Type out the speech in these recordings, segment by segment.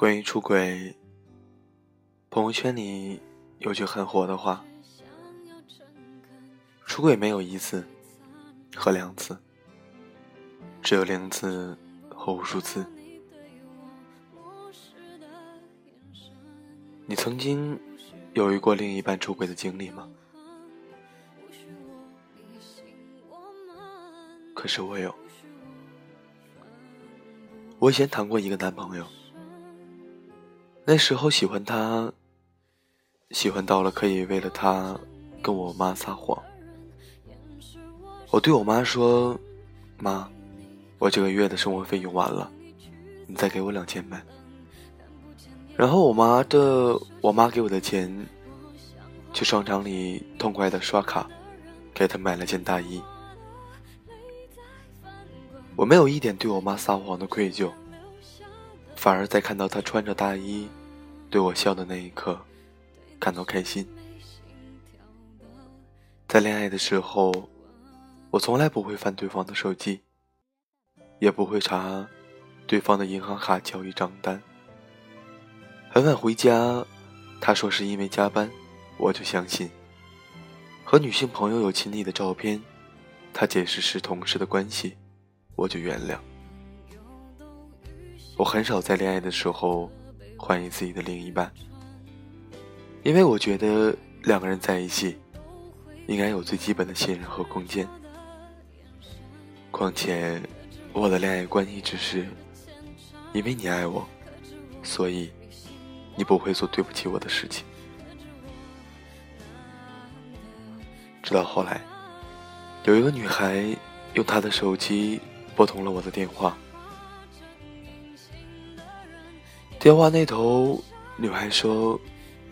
关于出轨，朋友圈里有句很火的话：出轨没有一次和两次，只有零次和无数次。你。曾经有遇过另一半出轨的经历吗？可是我有。我以前谈过一个男朋友，那时候喜欢他，喜欢到了可以为了他跟我妈撒谎。我对我妈说：“妈，我这个月的生活费用完了，你再给我两千呗。”然后我妈的我妈给我的钱，去商场里痛快的刷卡，给她买了件大衣。我没有一点对我妈撒谎的愧疚，反而在看到她穿着大衣对我笑的那一刻，感到开心。在恋爱的时候，我从来不会翻对方的手机，也不会查对方的银行卡交易账单。很晚回家，他说是因为加班，我就相信。和女性朋友有亲昵的照片，他解释是同事的关系，我就原谅。我很少在恋爱的时候怀疑自己的另一半，因为我觉得两个人在一起，应该有最基本的信任和空间。况且，我的恋爱观一直是，因为你爱我，所以你不会做对不起我的事情。直到后来，有一个女孩用她的手机拨通了我的电话，电话那头女孩说，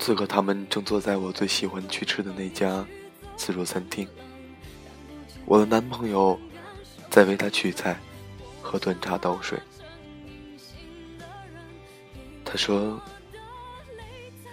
此刻他们正坐在我最喜欢去吃的那家自助餐厅，我的男朋友在为她取菜和端茶倒水。她说，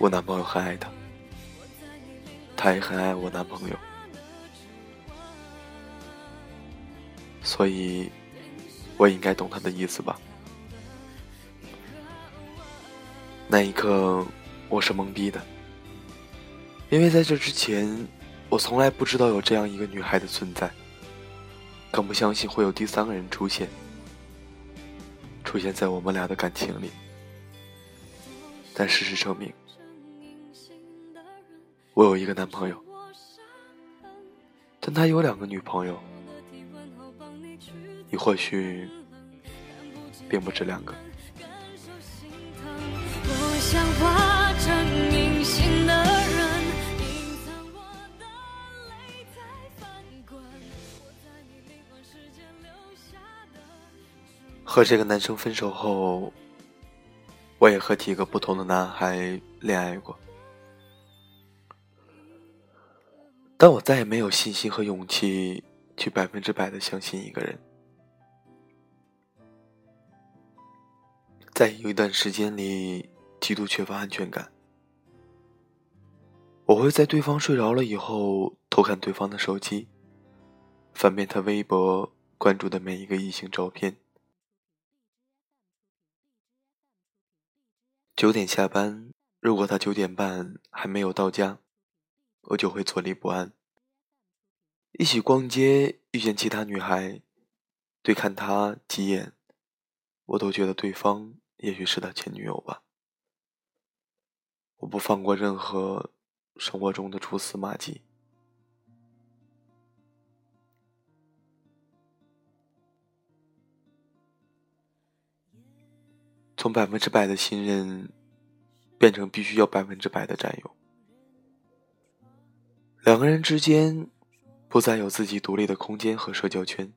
我男朋友很爱她，她也很爱我男朋友。所以，我应该懂他的意思吧？那一刻，我是懵逼的，因为在这之前，我从来不知道有这样一个女孩的存在，更不相信会有第三个人出现，出现在我们俩的感情里。但事实证明，我有一个男朋友，但他有两个女朋友。你或许并不止两个。和这个男生分手后，我也和几个不同的男孩恋爱过，但我再也没有信心和勇气去百分之百的相信一个人。在有一段时间里，极度缺乏安全感。我会在对方睡着了以后偷看对方的手机，翻遍他微博关注的每一个异性照片。九点下班，如果他九点半还没有到家，我就会坐立不安。一起逛街，遇见其他女孩，对看她几眼，我都觉得对方。也许是他前女友吧。我不放过任何生活中的蛛丝马迹。从百分之百的信任，变成必须要百分之百的占有。两个人之间，不再有自己独立的空间和社交圈。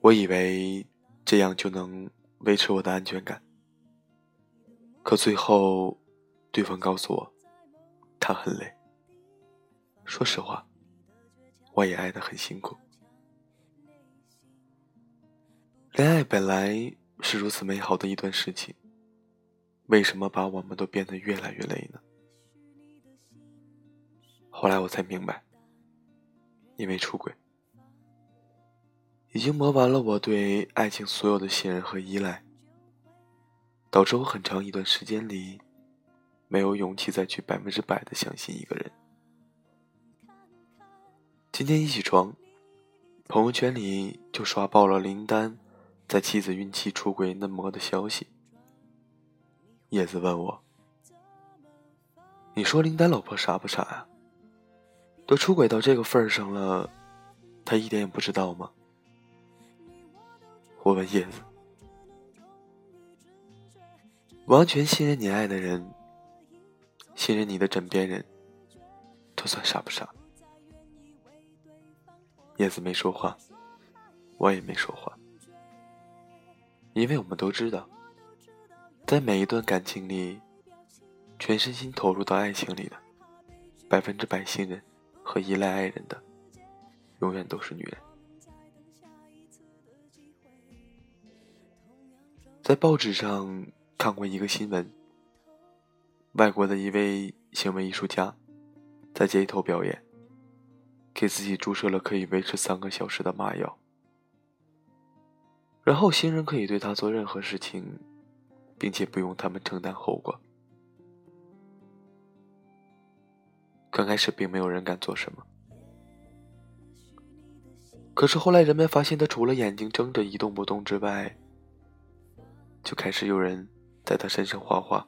我以为。这样就能维持我的安全感。可最后，对方告诉我，他很累。说实话，我也爱得很辛苦。恋爱本来是如此美好的一段事情，为什么把我们都变得越来越累呢？后来我才明白，因为出轨，已经磨完了我对爱情所有的信任和依赖，导致我很长一段时间里，没有勇气再去百分之百的相信一个人。今天一起床，朋友圈里就刷爆了林丹在妻子孕期出轨嫩模的消息。叶子问我：“你说林丹老婆傻不傻呀？都出轨到这个份上了，她一点也不知道吗？”我问叶子：“完全信任你爱的人，信任你的枕边人，这算傻不傻？”叶子没说话，我也没说话，因为我们都知道，在每一段感情里，全身心投入到爱情里的，百分之百信任和依赖爱人的，永远都是女人。在报纸上看过一个新闻，外国的一位行为艺术家，在街头表演。给自己注射了可以维持三个小时的麻药，然后新人可以对他做任何事情，并且不用他们承担后果。刚开始并没有人敢做什么，可是后来人们发现他除了眼睛睁着一动不动之外，就开始有人在他身上画画，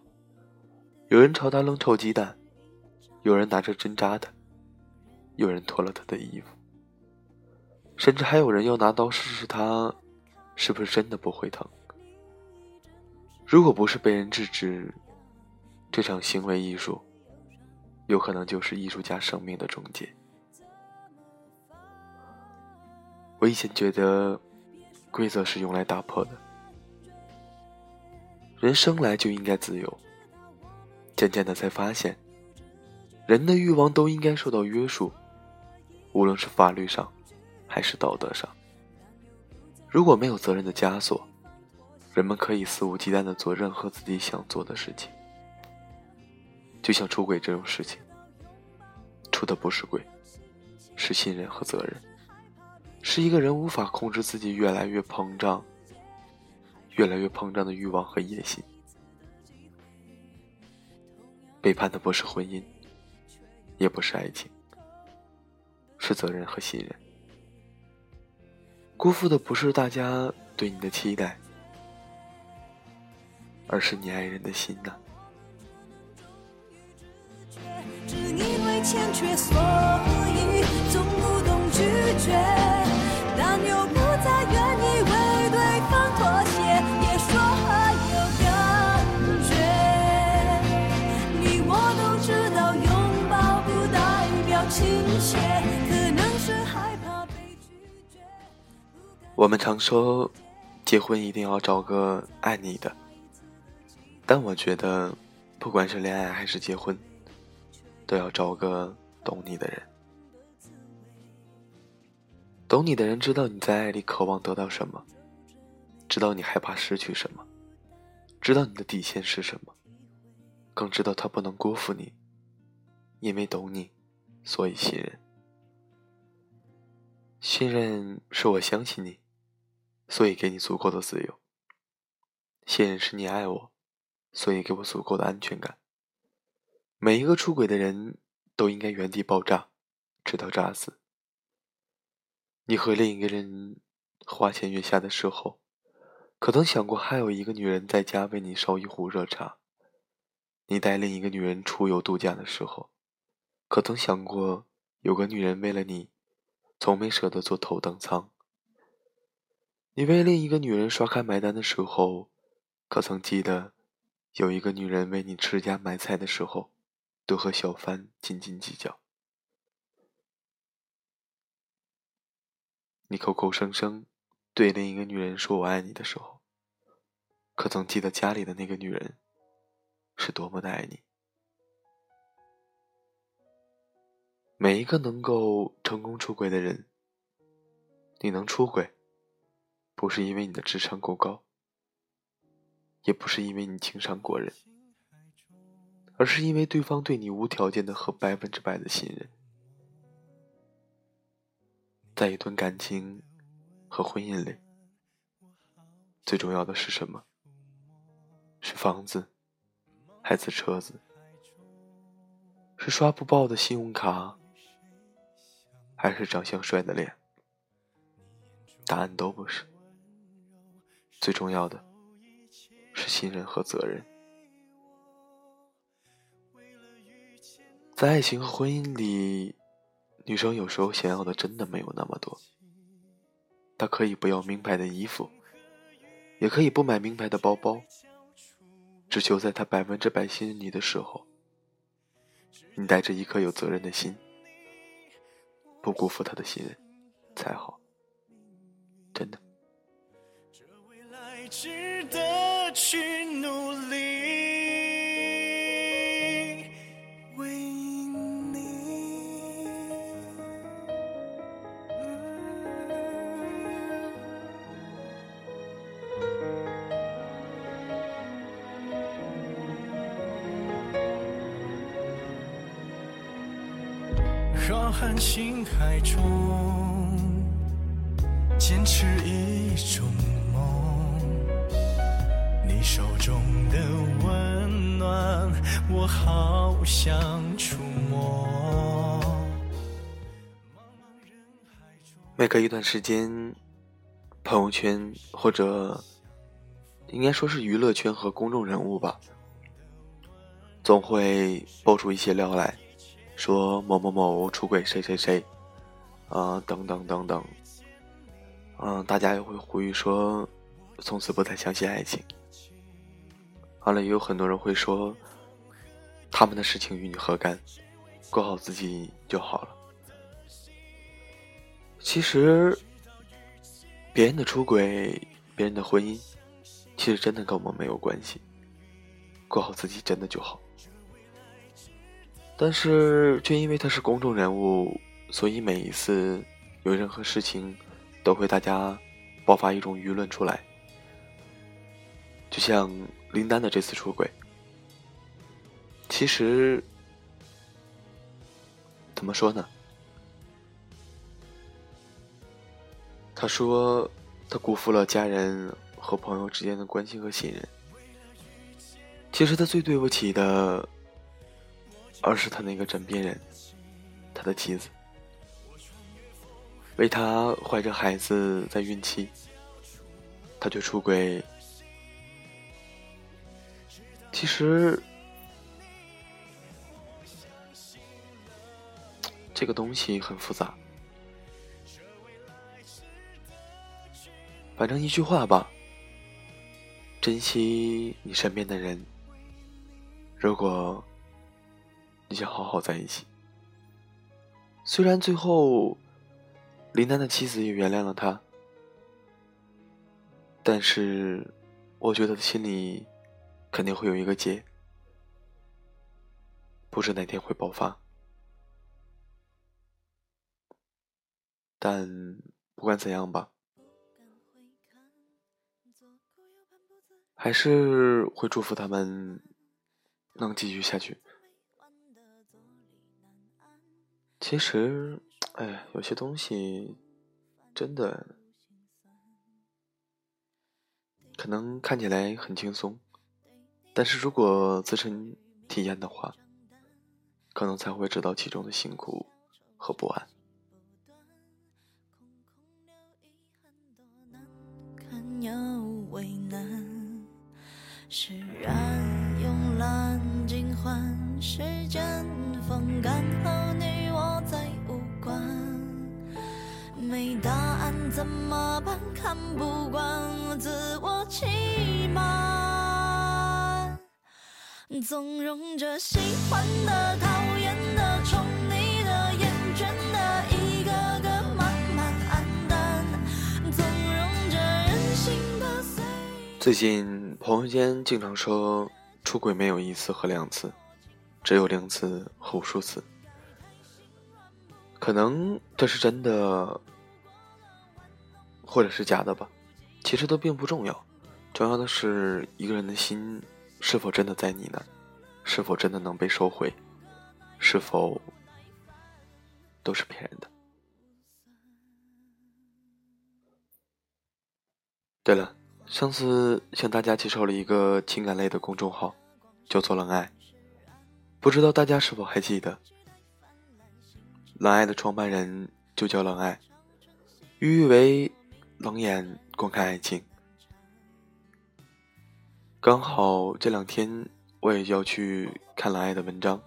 有人朝他扔臭鸡蛋，有人拿着针扎他。有人脱了他的衣服，甚至还有人要拿刀试试他是不是真的不会疼。如果不是被人制止，这场行为艺术有可能就是艺术家生命的终结。我以前觉得规则是用来打破的，人生来就应该自由，渐渐的才发现，人的欲望都应该受到约束。无论是法律上，还是道德上，如果没有责任的枷锁，人们可以肆无忌惮的做任何自己想做的事情。就像出轨这种事情，出的不是轨，是信任和责任，是一个人无法控制自己越来越膨胀、越来越膨胀的欲望和野心。背叛的不是婚姻，也不是爱情。是责任和信任，辜负的不是大家对你的期待，而是你爱人的心呐。我们常说，结婚一定要找个爱你的。但我觉得，不管是恋爱还是结婚，都要找个懂你的人。懂你的人知道你在爱里渴望得到什么，知道你害怕失去什么，知道你的底线是什么，更知道他不能辜负你，因为懂你，所以信任。信任是我相信你。所以给你足够的自由。信任是你爱我，所以给我足够的安全感。每一个出轨的人都应该原地爆炸，直到炸死。你和另一个人花前月下的时候，可曾想过还有一个女人在家为你烧一壶热茶？你带另一个女人出游度假的时候，可曾想过有个女人为了你，从没舍得坐头等舱？你为另一个女人刷卡买单的时候，可曾记得有一个女人为你持家买菜的时候，都和小贩斤斤计较？你口口声声对另一个女人说我爱你的时候，可曾记得家里的那个女人是多么的爱你？每一个能够成功出轨的人，你能出轨？不是因为你的智商够高，也不是因为你情商过人，而是因为对方对你无条件的和百分之百的信任。在一段感情和婚姻里，最重要的是什么？是房子，还是车子？是刷不爆的信用卡，还是长相帅的脸？答案都不是。最重要的。是信任和责任，在爱情和婚姻里，女生有时候想要的真的没有那么多。她可以不要名牌的衣服，也可以不买名牌的包包，只求在她百分之百信任你的时候，你带着一颗有责任的心，不辜负她的信任，才好。真的。值得去努力为你。浩瀚星海中，每隔一段时间，朋友圈或者应该说是娱乐圈和公众人物吧，总会爆出一些料来，说某某某出轨谁谁谁，啊等等等等，嗯，大家也会呼吁说，从此不再相信爱情。完了，也有很多人会说，他们的事情与你何干？过好自己就好了。其实，别人的出轨，别人的婚姻，其实真的跟我们没有关系。过好自己真的就好。但是，却因为他是公众人物，所以每一次有任何事情，都会大家爆发一种舆论出来，就像。林丹的这次出轨，其实怎么说呢？他说他辜负了家人和朋友之间的关心和信任。其实他最对不起的，而是他那个枕边人，他的妻子，为他怀着孩子在孕期，他却出轨。其实，这个东西很复杂。反正一句话吧，珍惜你身边的人。如果你想好好在一起，虽然最后林丹的妻子也原谅了他，但是我觉得心里。肯定会有一个结，不知哪天会爆发。但不管怎样吧，还是会祝福他们能继续下去。其实，哎，有些东西真的可能看起来很轻松。但是如果自身体验的话，可能才会知道其中的辛苦和不安。释然慵懒尽欢，时间风干和你我再无关。没答案怎么办？看不惯自我欺瞒。纵容着喜欢的、讨厌的、宠最近朋友间经常说出轨没有一次和两次，只有零次和无数次。可能这是真的，或者是假的吧，其实都并不重要。重要的是一个人的心是否真的在你那儿，是否真的能被收回，是否都是骗人的。对了，上次向大家介绍了一个情感类的公众号，叫做“冷爱”，不知道大家是否还记得？冷爱的创办人就叫冷爱，寓意为冷眼观看爱情。刚好这两天我也要去看冷爱的文章。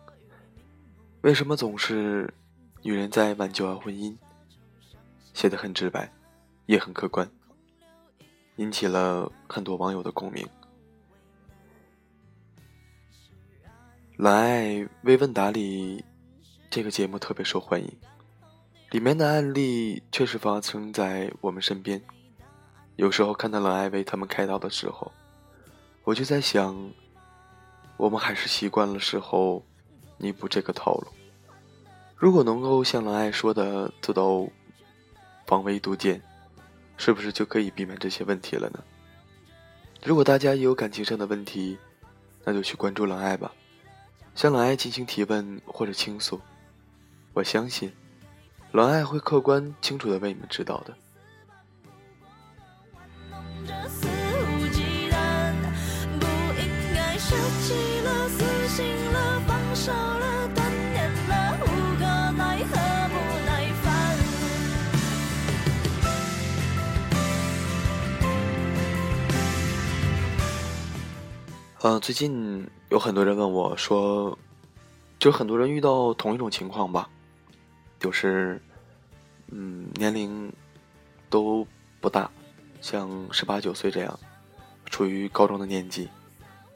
为什么总是女人在挽救婚姻？写的很直白，也很客观。引起了很多网友的共鸣。蓝爱微问答里，这个节目特别受欢迎，里面的案例确实发生在我们身边。有时候看到蓝爱为他们开导的时候，我就在想，我们还是习惯了事后弥补这个套路。如果能够像蓝爱说的做到防微杜渐。是不是就可以避免这些问题了呢？如果大家也有感情上的问题，那就去关注冷爱吧，向冷爱进行提问或者倾诉。我相信，冷爱会客观清楚的为你们指导的。呃，最近有很多人问我说，就很多人遇到同一种情况吧，就是，嗯，年龄都不大，像十八九岁这样，处于高中的年纪，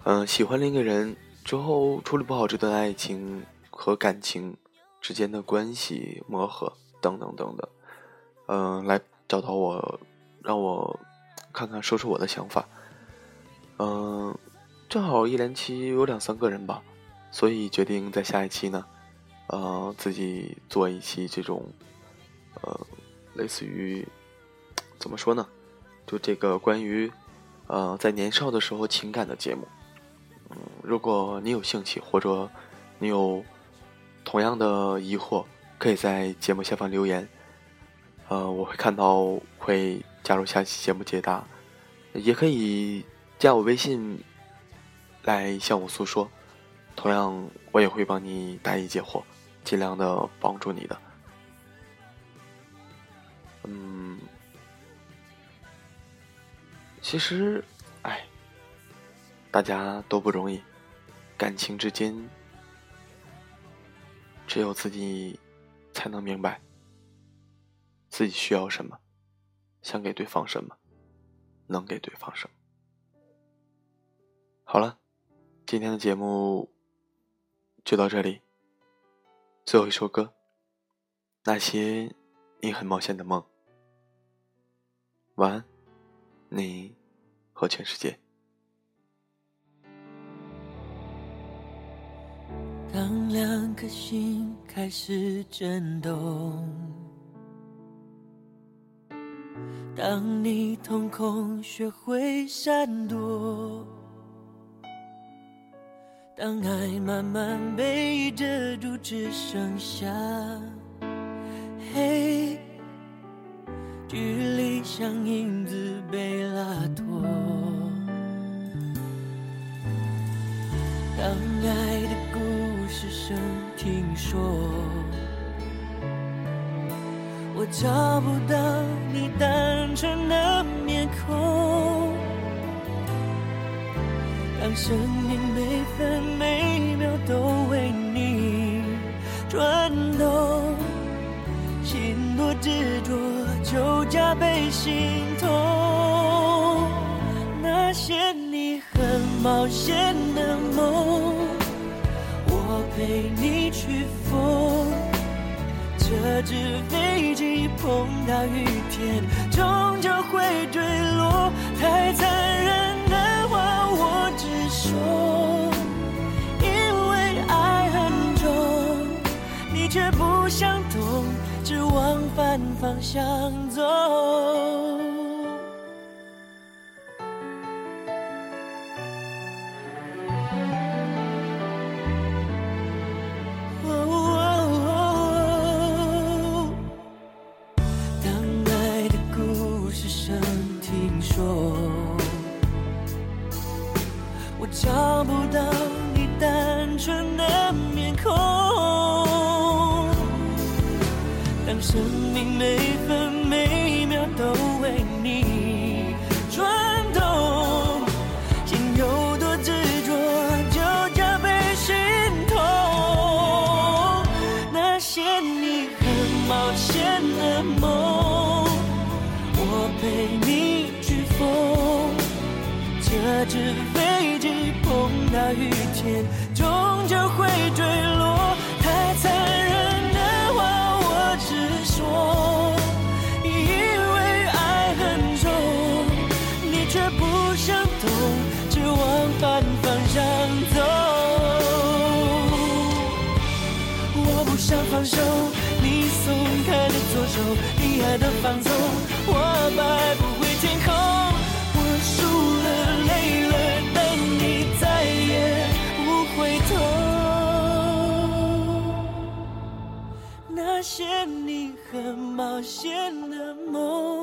嗯，喜欢另一个人之后处理不好这段爱情和感情之间的关系磨合等等等等，嗯，来找到我，让我看看说说我的想法，嗯。正好一连期有两三个人吧，所以决定在下一期呢，呃，自己做一期这种，呃，类似于怎么说呢？就这个关于呃在年少的时候情感的节目。嗯，如果你有兴趣或者你有同样的疑惑，可以在节目下方留言，呃，我会看到会加入下期节目解答，也可以加我微信。来向我诉说，同样我也会帮你答疑解惑，尽量的帮助你的。嗯，其实，哎，大家都不容易，感情之间，只有自己才能明白自己需要什么，想给对方什么，能给对方什么。好了。今天的节目就到这里。最后一首歌，《那些你很冒险的梦》。晚安，你和全世界。当两颗心开始震动，当你瞳孔学会闪躲。当爱慢慢被遮住，只剩下黑，距离像影子被拉脱。当爱的故事声听说，我找不到你单纯的当生命每分每秒都为你转动，心多执着就加倍心痛。那些你很冒险的梦，我陪你去疯。这只飞机碰到雨天，终究会坠落。太残反方向走当爱的故事剩听说我找不到你单纯的面孔生命每分不想懂，只往反方向走。我不想放手，你松开的左手，你爱的放纵，我摆不回天空。我输了，累了，但你再也不回头。那些你很冒险的梦，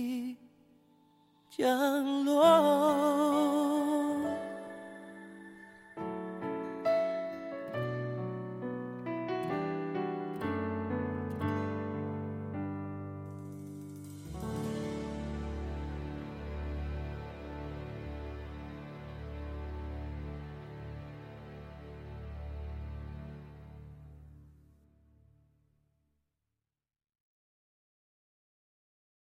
降落。